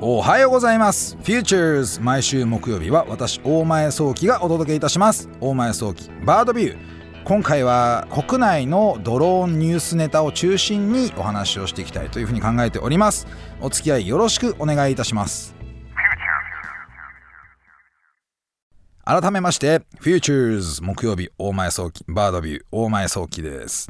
おはようございます。Futures 毎週木曜日は私大前早期がお届けいたします。大前早期バードビュー。今回は国内のドローンニュースネタを中心にお話をしていきたいというふうに考えております。お付き合いよろしくお願いいたします。改めまして Futures 木曜日大前早期バードビュー。大前早期です。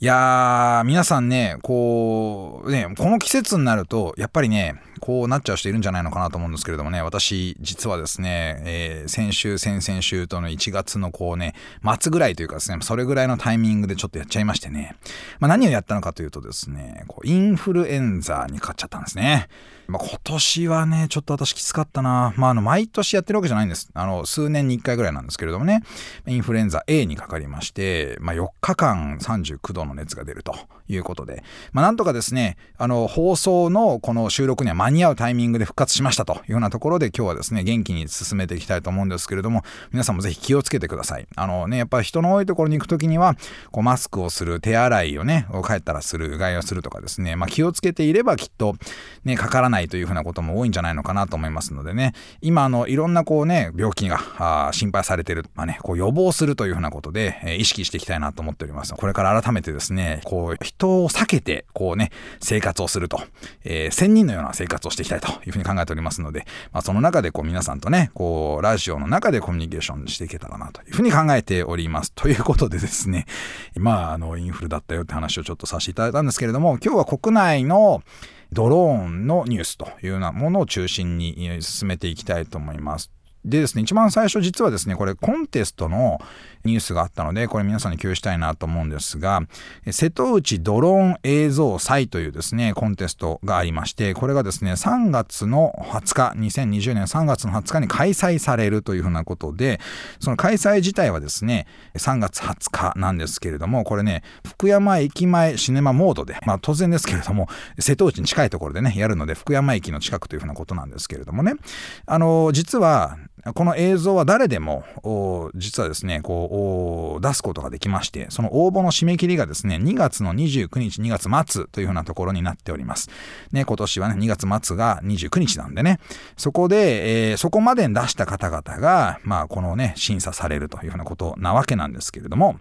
いやー、皆さんね、こう、ね、この季節になると、やっぱりね、こうなっちゃう人いるんじゃないのかなと思うんですけれどもね、私、実はですね、えー、先週、先々週との1月のこうね、末ぐらいというかですね、それぐらいのタイミングでちょっとやっちゃいましてね、まあ、何をやったのかというとですね、こうインフルエンザにかかっちゃったんですね。まあ、今年はね、ちょっと私きつかったな。まあ、あの、毎年やってるわけじゃないんです。あの、数年に1回ぐらいなんですけれどもね、インフルエンザ A にかかりまして、まあ、4日間39度の熱が出るということで、まあ、なんとかですね、あの、放送のこの収録には間に合うタイミングで復活しましたというようなところで、今日はですね、元気に進めていきたいと思うんですけれども、皆さんもぜひ気をつけてください。あのね、やっぱり人の多いところに行くときには、こう、マスクをする、手洗いをね、帰ったらする、うがいをするとかですね、まあ、気をつけていればきっと、ね、かからないないというふうなことも多いんじゃないのかなと思いますのでね、今、あの、いろんなこうね、病気が心配されてる、まあね、こう予防するというふうなことで、えー、意識していきたいなと思っております。これから改めてですね、こう、人を避けて、こうね、生活をすると、えー、仙人のような生活をしていきたいというふうに考えておりますので、まあ、その中でこう皆さんとね、こう、ラジオの中でコミュニケーションしていけたらなというふうに考えております。ということでですね、まあ、あの、インフルだったよって話をちょっとさせていただいたんですけれども、今日は国内のドローンのニュースというようなものを中心に進めていきたいと思います。でですね、一番最初実はですね、これコンテストのニュースがあったので、これ皆さんに共有したいなと思うんですが、瀬戸内ドローン映像祭というですね、コンテストがありまして、これがですね、3月の20日、2020年3月の20日に開催されるというふうなことで、その開催自体はですね、3月20日なんですけれども、これね、福山駅前シネマモードで、まあ当然ですけれども、瀬戸内に近いところでね、やるので、福山駅の近くというふうなことなんですけれどもね、あの、実は、この映像は誰でも実はですねこう出すことができましてその応募の締め切りがですね2月の29日2月末というふうなところになっております。ね、今年はね2月末が29日なんでねそこで、えー、そこまでに出した方々が、まあ、このね審査されるというふうなことなわけなんですけれども。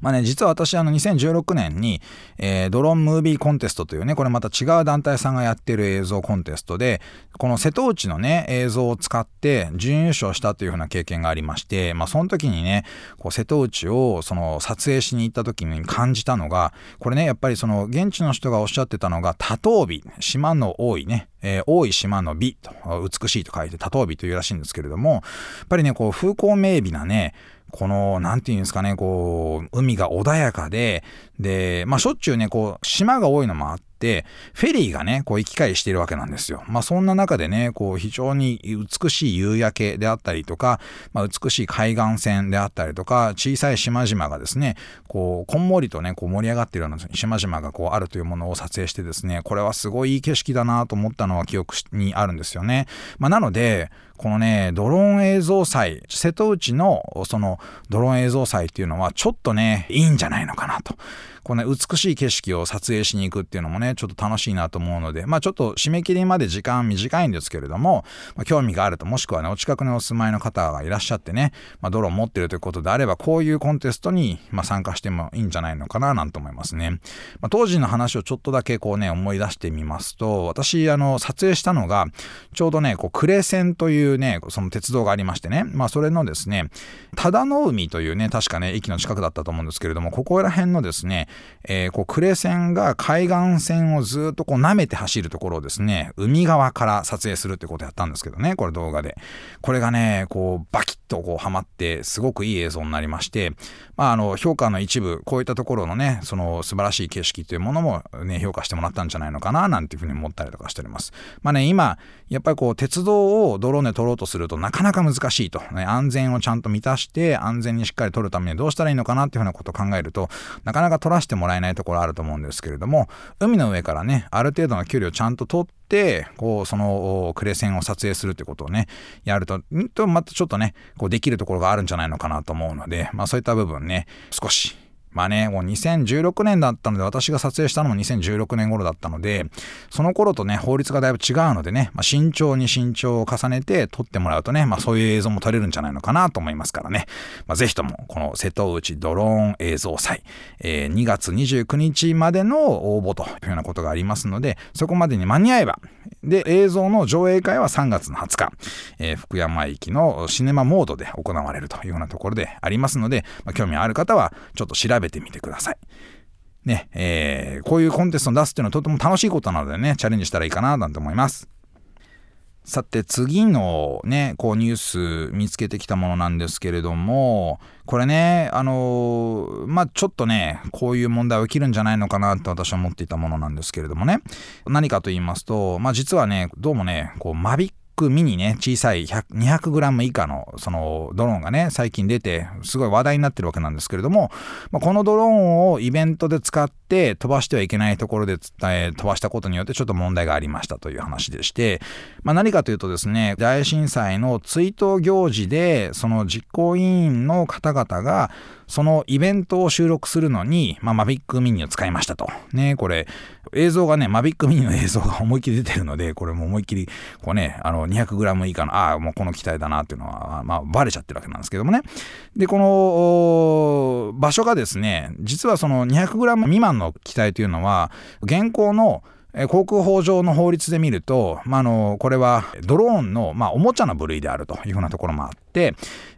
まあね、実は私、あの、2016年に、えー、ドローンムービーコンテストというね、これまた違う団体さんがやってる映像コンテストで、この瀬戸内のね、映像を使って準優勝したというふうな経験がありまして、まあ、その時にね、こう瀬戸内を、その、撮影しに行った時に感じたのが、これね、やっぱりその、現地の人がおっしゃってたのが、多頭美、島の多いね、えー、多い島の美と、美しいと書いて多頭美というらしいんですけれども、やっぱりね、こう、風光明媚なね、この、なんていうんですかね、こう、海が穏やかで、で、まあ、しょっちゅうね、こう、島が多いのもあって、フェリーがね、こう行き来しているわけなんですよ。まあそんな中でね、こう非常に美しい夕焼けであったりとか、まあ、美しい海岸線であったりとか、小さい島々がですね、こう、こんもりとね、こう盛り上がっているような島々がこうあるというものを撮影してですね、これはすごいいい景色だなと思ったのは記憶にあるんですよね。まあなので、このね、ドローン映像祭、瀬戸内のそのドローン映像祭っていうのはちょっとね、いいんじゃないのかなと。このね、美しい景色を撮影しに行くっていうのもね、ちょっと楽しいなと思うので、まあちょっと締め切りまで時間短いんですけれども、まあ、興味があると、もしくはね、お近くにお住まいの方がいらっしゃってね、まあドローン持ってるということであれば、こういうコンテストに、ま、参加してもいいんじゃないのかな、なんて思いますね。まあ、当時の話をちょっとだけこうね、思い出してみますと、私、あの、撮影したのが、ちょうどね、こう、呉線といういうね、その鉄道がありましてね、まあそれのですね、忠の海というね、確かね、駅の近くだったと思うんですけれども、ここら辺のですね、えー、こう呉線が海岸線をずっとこう舐めて走るところをですね、海側から撮影するってことやったんですけどね、これ動画で。これがね、こうバキッとこうハマって、すごくいい映像になりまして、まああの、評価の一部、こういったところのね、その素晴らしい景色というものもね、評価してもらったんじゃないのかな、なんていうふうに思ったりとかしております。まあね、今、やっぱりこう鉄道をドローンで撮ろうとするとなかなか難しいと。ね、安全をちゃんと満たして安全にしっかり撮るためにどうしたらいいのかなっていうふうなことを考えると、なかなか撮らせてもらえないところあると思うんですけれども海の上からねある程度の距離をちゃんと取ってこうそのクレセンを撮影するってことをねやるとんとまたちょっとねこうできるところがあるんじゃないのかなと思うので、まあ、そういった部分ね少しまあね、もう2016年だったので、私が撮影したのも2016年頃だったので、その頃とね、法律がだいぶ違うのでね、まあ、慎重に慎重を重ねて撮ってもらうとね、まあそういう映像も撮れるんじゃないのかなと思いますからね。まあぜひとも、この瀬戸内ドローン映像祭、えー、2月29日までの応募というようなことがありますので、そこまでに間に合えば、で、映像の上映会は3月の20日、えー、福山駅のシネマモードで行われるというようなところでありますので、まあ、興味ある方はちょっと調べべてみてください。ね、えー、こういうコンテストを出すっていうのはとても楽しいことなのでね、チャレンジしたらいいかななんて思います。さて次のね、こうニュース見つけてきたものなんですけれども、これね、あのー、まあ、ちょっとね、こういう問題起きるんじゃないのかなって私は思っていたものなんですけれどもね、何かと言いますと、まあ、実はね、どうもね、こう、マビックミニね、小さい 200g 以下のそのドローンがね、最近出て、すごい話題になってるわけなんですけれども、ま、このドローンをイベントで使って飛ばしてはいけないところで、え、飛ばしたことによってちょっと問題がありましたという話でして、まあ、何かというとですね、大震災の追悼行事で、その実行委員の方々が、そのイベントを収録するのに、まあ、マビックミニを使いましたと。ね、これ、映像がね、マビックミニの映像が思いっきり出てるので、これも思いっきり、こうね、あの、200g 以下の、ああ、もうこの機体だなっていうのは、まあ、バレちゃってるわけなんですけどもね。で、この、場所がですね、実はその 200g 未満の機体というのは、現行の航空法上の法律で見ると、まあ、のこれはドローンの、まあ、おもちゃの部類であるというふうなところもあって、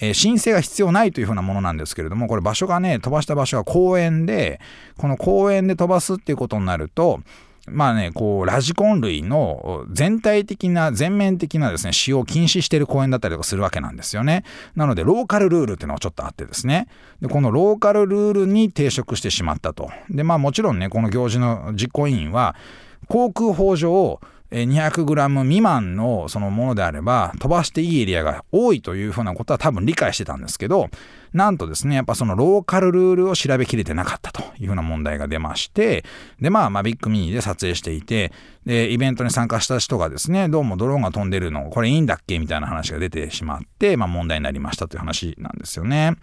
えー、申請が必要ないというふうなものなんですけれどもこれ場所がね飛ばした場所が公園でこの公園で飛ばすっていうことになるとまあね、こう、ラジコン類の全体的な、全面的なですね、使用を禁止している公園だったりとかするわけなんですよね。なので、ローカルルールっていうのがちょっとあってですね。で、このローカルルールに抵触してしまったと。で、まあもちろんね、この行事の実行委員は、航空法上 200g 未満のそのものであれば飛ばしていいエリアが多いというふうなことは多分理解してたんですけどなんとですねやっぱそのローカルルールを調べきれてなかったというふうな問題が出ましてでまあマビックミニで撮影していてでイベントに参加した人がですねどうもドローンが飛んでるのこれいいんだっけみたいな話が出てしまってまあ問題になりましたという話なんですよね。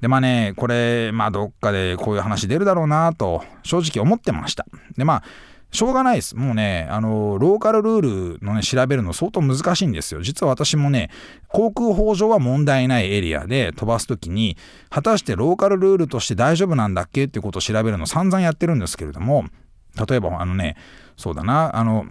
でまあねこれまあどっかでこういう話出るだろうなと正直思ってました。でまあしょうがないです。もうね、あの、ローカルルールのね、調べるの相当難しいんですよ。実は私もね、航空法上は問題ないエリアで飛ばすときに、果たしてローカルルールとして大丈夫なんだっけ？っていうことを調べるの散々やってるんですけれども、例えばあのね、そうだな、あの、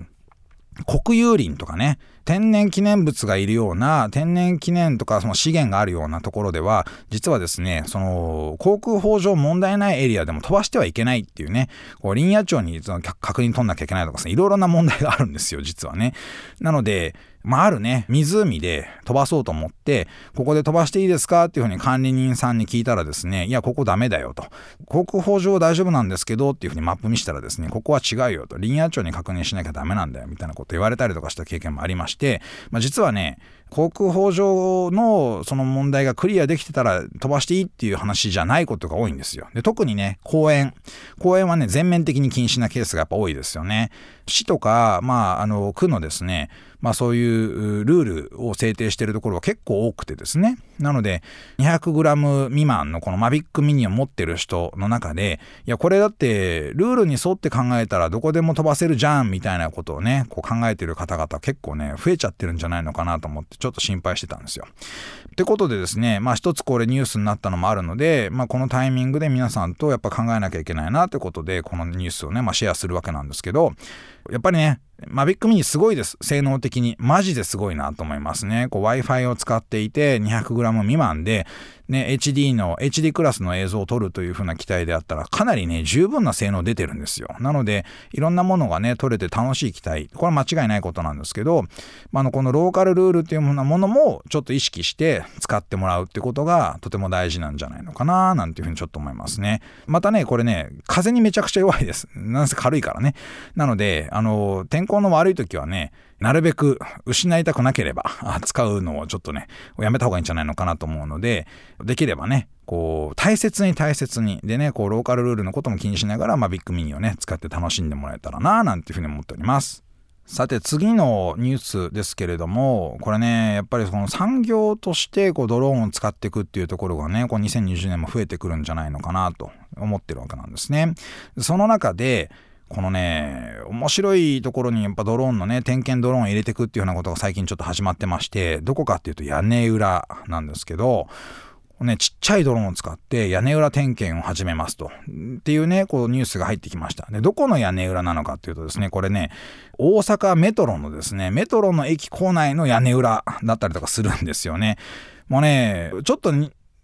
国有林とかね、天然記念物がいるような天然記念とかその資源があるようなところでは実はですねその航空法上問題ないエリアでも飛ばしてはいけないっていうねこう林野庁にその確認取んなきゃいけないとかいろいろな問題があるんですよ実はねなのでまあ、あるね、湖で飛ばそうと思って、ここで飛ばしていいですかっていうふうに管理人さんに聞いたらですね、いや、ここダメだよと。航空法上大丈夫なんですけどっていうふうにマップ見したらですね、ここは違うよと。林野庁に確認しなきゃダメなんだよみたいなこと言われたりとかした経験もありまして、まあ、実はね、航空法上のその問題がクリアできてたら飛ばしていいっていう話じゃないことが多いんですよ。で特にね、公園。公園はね、全面的に禁止なケースがやっぱ多いですよね。市とか、まあ、あの、区のですね、まあそういうルールを制定しているところは結構多くてですね。なので 200g 未満のこのマビックミニを持ってる人の中で、いやこれだってルールに沿って考えたらどこでも飛ばせるじゃんみたいなことをね、こう考えてる方々結構ね、増えちゃってるんじゃないのかなと思ってちょっと心配してたんですよ。ってことでですね、まあ一つこれニュースになったのもあるので、まあこのタイミングで皆さんとやっぱ考えなきゃいけないなってことでこのニュースをね、まあシェアするわけなんですけど、やっぱりね、マビックミニすごいです。性能的に。マジですごいなと思いますね。Wi-Fi を使っていて 200g 未満で、ね、HD の、HD クラスの映像を撮るという風な機体であったら、かなりね、十分な性能出てるんですよ。なので、いろんなものがね、撮れて楽しい機体。これは間違いないことなんですけど、まあ、のこのローカルルールっていうものも、ちょっと意識して使ってもらうってことが、とても大事なんじゃないのかな、なんていうふうにちょっと思いますね。またね、これね、風にめちゃくちゃ弱いです。なんせ軽いからね。なので、あの、天候の悪い時はね、なるべく失いたくなければ使うのをちょっとねやめた方がいいんじゃないのかなと思うのでできればねこう大切に大切にでねこうローカルルールのことも気にしながら、まあ、ビッグミニをね使って楽しんでもらえたらななんていうふうに思っております。さて次のニュースですけれどもこれねやっぱりその産業としてこうドローンを使っていくっていうところがねこう2020年も増えてくるんじゃないのかなと思ってるわけなんですね。その中でこのね面白いところにやっぱドローンのね点検ドローンを入れていくっていうようなことが最近ちょっと始まってましてどこかっていうと屋根裏なんですけどね、ちっちゃいドローンを使って屋根裏点検を始めますと。っていうね、こうニュースが入ってきました。で、どこの屋根裏なのかっていうとですね、これね、大阪メトロのですね、メトロの駅構内の屋根裏だったりとかするんですよね。もうね、ちょっと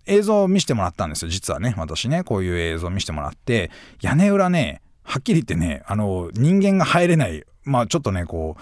映像を見せてもらったんですよ、実はね。私ね、こういう映像を見せてもらって、屋根裏ね、はっきり言ってね、あの、人間が入れない、まあちょっとね、こう、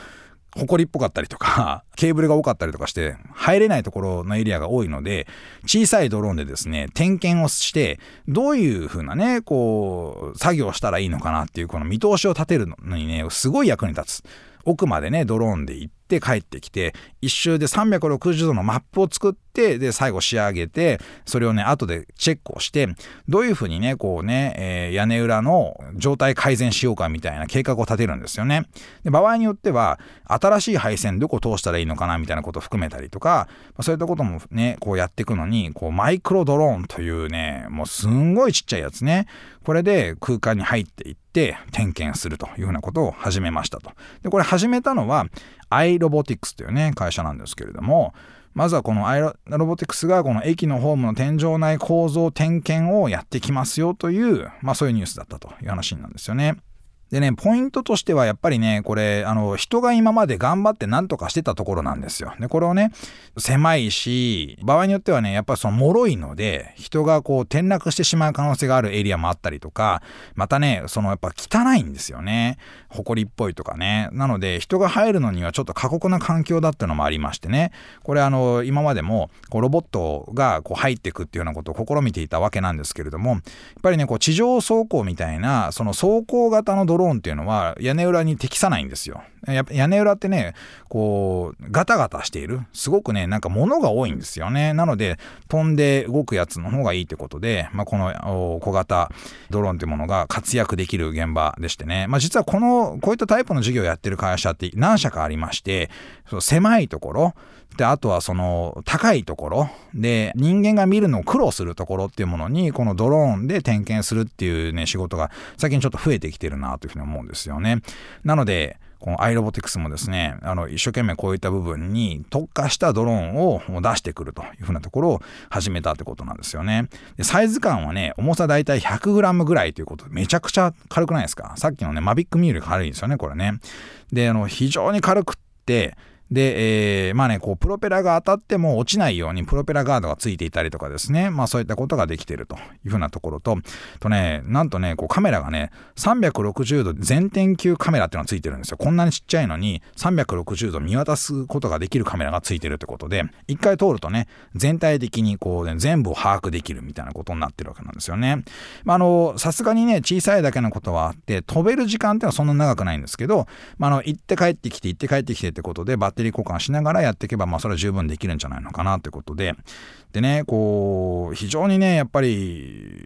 埃っぽかったりとか、ケーブルが多かったりとかして、入れないところのエリアが多いので、小さいドローンでですね、点検をして、どういう風なね、こう、作業したらいいのかなっていう、この見通しを立てるのにね、すごい役に立つ。奥までね、ドローンで行って帰ってきて、一周で360度のマップを作って、で、最後仕上げて、それをね、後でチェックをして、どういうふうにね、こうね、えー、屋根裏の状態改善しようかみたいな計画を立てるんですよね。で、場合によっては、新しい配線どこ通したらいいのかなみたいなことを含めたりとか、そういったこともね、こうやっていくのに、こう、マイクロドローンというね、もうすんごいちっちゃいやつね、これで空間に入っていって、点検するというふうなことを始めましたと。で、これ始めたのは、アイロボティクスというね、会社なんですけれども、まずはこのアイロボティクスがこの駅のホームの天井内構造点検をやってきますよという、まあそういうニュースだったという話なんですよね。でね、ポイントとしてはやっぱりね、これ、あの、人が今まで頑張って何とかしてたところなんですよ。で、これをね、狭いし、場合によってはね、やっぱりその脆いので、人がこう転落してしまう可能性があるエリアもあったりとか、またね、そのやっぱ汚いんですよね。埃っぽいとかね。なので、人が入るのにはちょっと過酷な環境だっていうのもありましてね、これあの、今までも、こうロボットがこう入ってくっていうようなことを試みていたわけなんですけれども、やっぱりね、こう地上走行みたいな、その走行型のドロローンっていうのは屋根裏に適さないんですよ。やっぱ屋根裏ってね、こう、ガタガタしている。すごくね、なんか物が多いんですよね。なので、飛んで動くやつの方がいいってことで、まあ、この小型ドローンっていうものが活躍できる現場でしてね。まあ、実はこの、こういったタイプの事業をやってる会社って何社かありまして、その狭いところ、で、あとはその高いところで人間が見るのを苦労するところっていうものにこのドローンで点検するっていうね仕事が最近ちょっと増えてきてるなというふうに思うんですよね。なのでこのアイロボティクスもですね、あの、一生懸命こういった部分に特化したドローンを出してくるというふうなところを始めたってことなんですよね。でサイズ感はね、重さだいたい 100g ぐらいということで、めちゃくちゃ軽くないですか？さっきのね、マビックミーより軽いんですよね、これね。で、あの、非常に軽くって、で、えー、まあね、こう、プロペラが当たっても落ちないようにプロペラガードがついていたりとかですね、まあそういったことができているというふうなところと、とね、なんとね、こうカメラがね、360度全天球カメラっていうのがついてるんですよ。こんなにちっちゃいのに360度見渡すことができるカメラがついてるってことで、一回通るとね、全体的にこう、ね、全部を把握できるみたいなことになってるわけなんですよね。まあ、あの、さすがにね、小さいだけのことはあって、飛べる時間ってのはそんな長くないんですけど、まあ、あの、行って帰ってきて、行って帰ってきてってことで、テリー交換しながらやっていけば、まあ、それは十分できるんじゃないのかなということで、でね、こう、非常にね、やっぱり、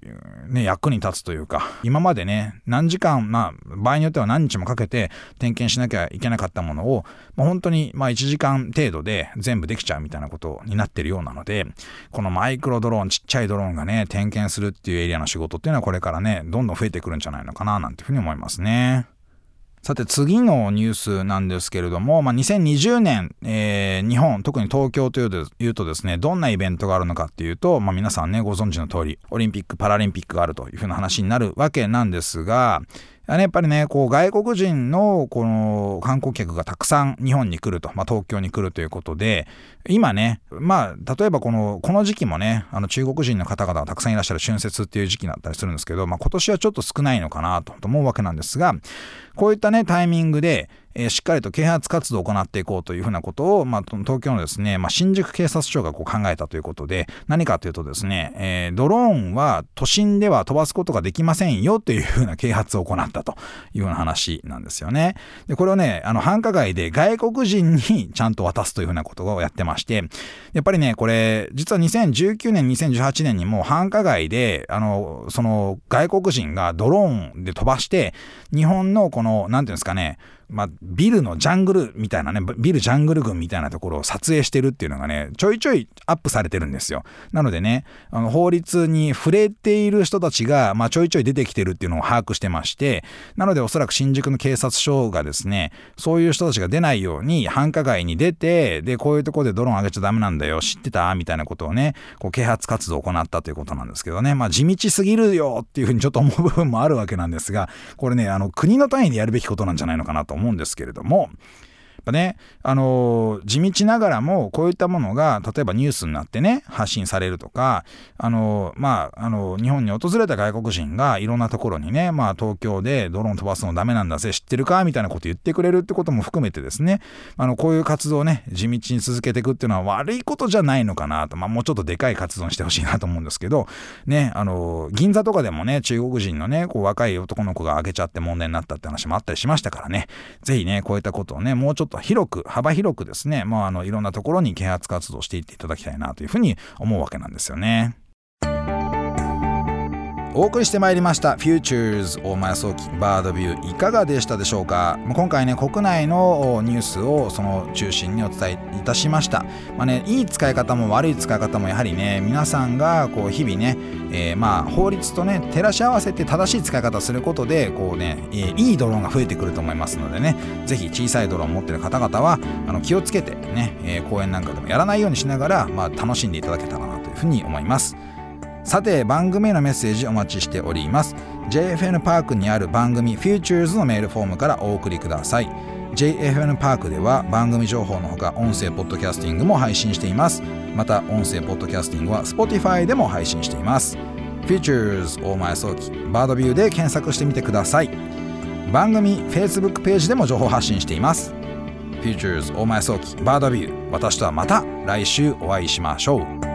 ね、役に立つというか、今までね、何時間、まあ、場合によっては何日もかけて点検しなきゃいけなかったものを、まあ、本当に、まあ、1時間程度で全部できちゃうみたいなことになってるようなので、このマイクロドローン、ちっちゃいドローンがね、点検するっていうエリアの仕事っていうのはこれからね、どんどん増えてくるんじゃないのかな、なんていうふうに思いますね。さて次のニュースなんですけれども、まあ、2020年、えー、日本特に東京というとですねどんなイベントがあるのかっていうと、まあ、皆さんねご存知の通りオリンピック・パラリンピックがあるというふうな話になるわけなんですがやっぱりね、こう外国人のこの観光客がたくさん日本に来ると、まあ、東京に来るということで、今ね、まあ、例えばこの、この時期もね、あの中国人の方々がたくさんいらっしゃる春節っていう時期だったりするんですけど、まあ、今年はちょっと少ないのかなと思うわけなんですが、こういったね、タイミングで、えー、しっかりと啓発活動を行っていこうというふうなことを、まあ、東京のですね、まあ、新宿警察署がこう考えたということで、何かというとですね、えー、ドローンは都心では飛ばすことができませんよというふうな啓発を行ったというような話なんですよね。で、これをね、あの、繁華街で外国人にちゃんと渡すというふうなことをやってまして、やっぱりね、これ、実は2019年、2018年にも繁華街で、あの、その外国人がドローンで飛ばして、日本のこの、なんていうんですかね、まあ、ビルのジャングルみたいなね、ビルジャングル群みたいなところを撮影してるっていうのがね、ちょいちょいアップされてるんですよ。なのでね、あの法律に触れている人たちが、まあ、ちょいちょい出てきてるっていうのを把握してまして、なのでおそらく新宿の警察署がですね、そういう人たちが出ないように繁華街に出て、で、こういうとこでドローン上げちゃダメなんだよ、知ってたみたいなことをね、こう啓発活動を行ったということなんですけどね、まあ、地道すぎるよっていうふうにちょっと思う部分もあるわけなんですが、これね、あの、国の単位でやるべきことなんじゃないのかなと思うんですけれども、ぱね、あの地道ながらもこういったものが例えばニュースになってね発信されるとかあのまああの日本に訪れた外国人がいろんなところにね、まあ、東京でドローン飛ばすのダメなんだぜ知ってるか？みたいなこと言ってくれるってことも含めてですね。あのこういう活動をね地道に続けていくっていうのは悪いことじゃないのかなと、まあ、もうちょっとでかい活動にしてほしいなと思うんですけどねあの銀座とかでもね中国人のねこう若い男の子が開けちゃって問題になったって話もあったりしましたからね。是非ねこういったことをねもうちょっと広く幅広くですね、まあ、あのいろんなところに啓発活動していっていただきたいなというふうに思うわけなんですよね。お送りしてまいりました。Futures 大前早期バードビューいかがでしたでしょうか？今回ね国内のニュースをその中心にお伝えいたしました。まあねいい使い方も悪い使い方もやはりね皆さんがこう日々ね、えー、まあ法律とね照らし合わせて正しい使い方をすることでこうね、えー、いいドローンが増えてくると思いますのでね。ぜひ小さいドローンを持ってる方々はあの気をつけてね、えー、公園なんかでもやらないようにしながら、まあ、楽しんでいただけたらなというふうに思います。さて番組へのメッセージお待ちしております。JFN パークにある番組 Futures のメールフォームからお送りください。JFN パークでは番組情報のほか音声ポッドキャスティングも配信しています。また音声ポッドキャスティングは Spotify でも配信しています。Futures 大前早期バードビューで検索してみてください。番組 Facebook ページでも情報発信しています。Futures 大前早期バードビュー私とはまた来週お会いしましょう。